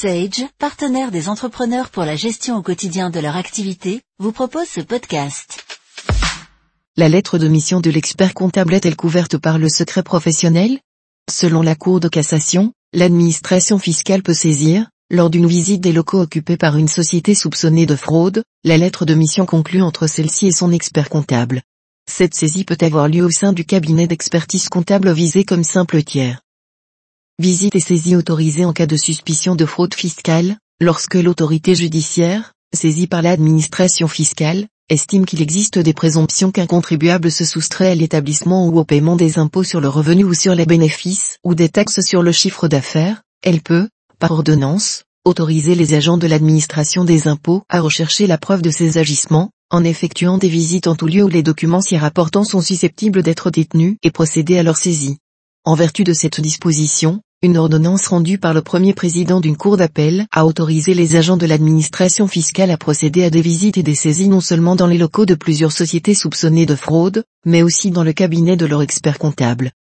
Sage, partenaire des entrepreneurs pour la gestion au quotidien de leur activité, vous propose ce podcast. La lettre de mission de l'expert comptable est-elle couverte par le secret professionnel? Selon la Cour de cassation, l'administration fiscale peut saisir, lors d'une visite des locaux occupés par une société soupçonnée de fraude, la lettre de mission conclue entre celle-ci et son expert comptable. Cette saisie peut avoir lieu au sein du cabinet d'expertise comptable visé comme simple tiers. Visite et saisie autorisée en cas de suspicion de fraude fiscale, lorsque l'autorité judiciaire, saisie par l'administration fiscale, estime qu'il existe des présomptions qu'un contribuable se soustrait à l'établissement ou au paiement des impôts sur le revenu ou sur les bénéfices ou des taxes sur le chiffre d'affaires, elle peut, par ordonnance, autoriser les agents de l'administration des impôts à rechercher la preuve de ces agissements, en effectuant des visites en tout lieu où les documents s'y rapportant sont susceptibles d'être détenus et procéder à leur saisie. En vertu de cette disposition, une ordonnance rendue par le premier président d'une cour d'appel a autorisé les agents de l'administration fiscale à procéder à des visites et des saisies non seulement dans les locaux de plusieurs sociétés soupçonnées de fraude, mais aussi dans le cabinet de leur expert comptable.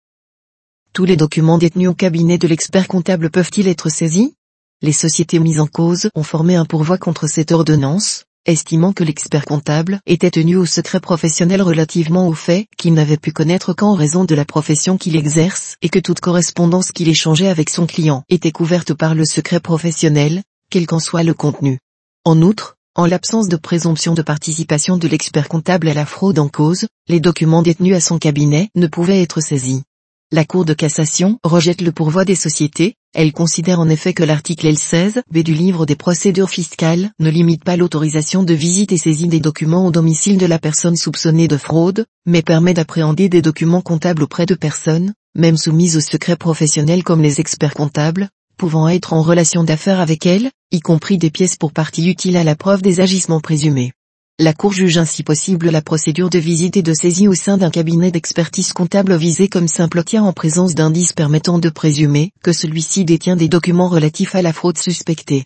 Tous les documents détenus au cabinet de l'expert comptable peuvent-ils être saisis? Les sociétés mises en cause ont formé un pourvoi contre cette ordonnance, estimant que l'expert comptable était tenu au secret professionnel relativement au fait qu'il n'avait pu connaître qu'en raison de la profession qu'il exerce et que toute correspondance qu'il échangeait avec son client était couverte par le secret professionnel, quel qu'en soit le contenu. En outre, en l'absence de présomption de participation de l'expert comptable à la fraude en cause, les documents détenus à son cabinet ne pouvaient être saisis. La Cour de cassation rejette le pourvoi des sociétés, elle considère en effet que l'article L16 B du livre des procédures fiscales ne limite pas l'autorisation de visite et saisie des documents au domicile de la personne soupçonnée de fraude, mais permet d'appréhender des documents comptables auprès de personnes, même soumises au secret professionnel comme les experts comptables, pouvant être en relation d'affaires avec elle, y compris des pièces pour partie utiles à la preuve des agissements présumés. La Cour juge ainsi possible la procédure de visite et de saisie au sein d'un cabinet d'expertise comptable visé comme simple tiers en présence d'indices permettant de présumer que celui-ci détient des documents relatifs à la fraude suspectée.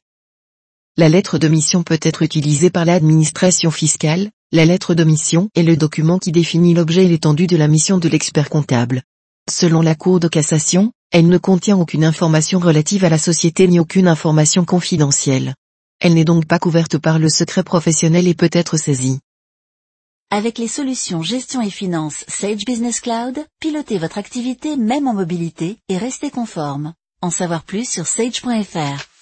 La lettre de mission peut être utilisée par l'administration fiscale, la lettre de mission est le document qui définit l'objet et l'étendue de la mission de l'expert comptable. Selon la Cour de cassation, elle ne contient aucune information relative à la société ni aucune information confidentielle. Elle n'est donc pas couverte par le secret professionnel et peut être saisie. Avec les solutions gestion et finance Sage Business Cloud, pilotez votre activité même en mobilité et restez conforme. En savoir plus sur sage.fr.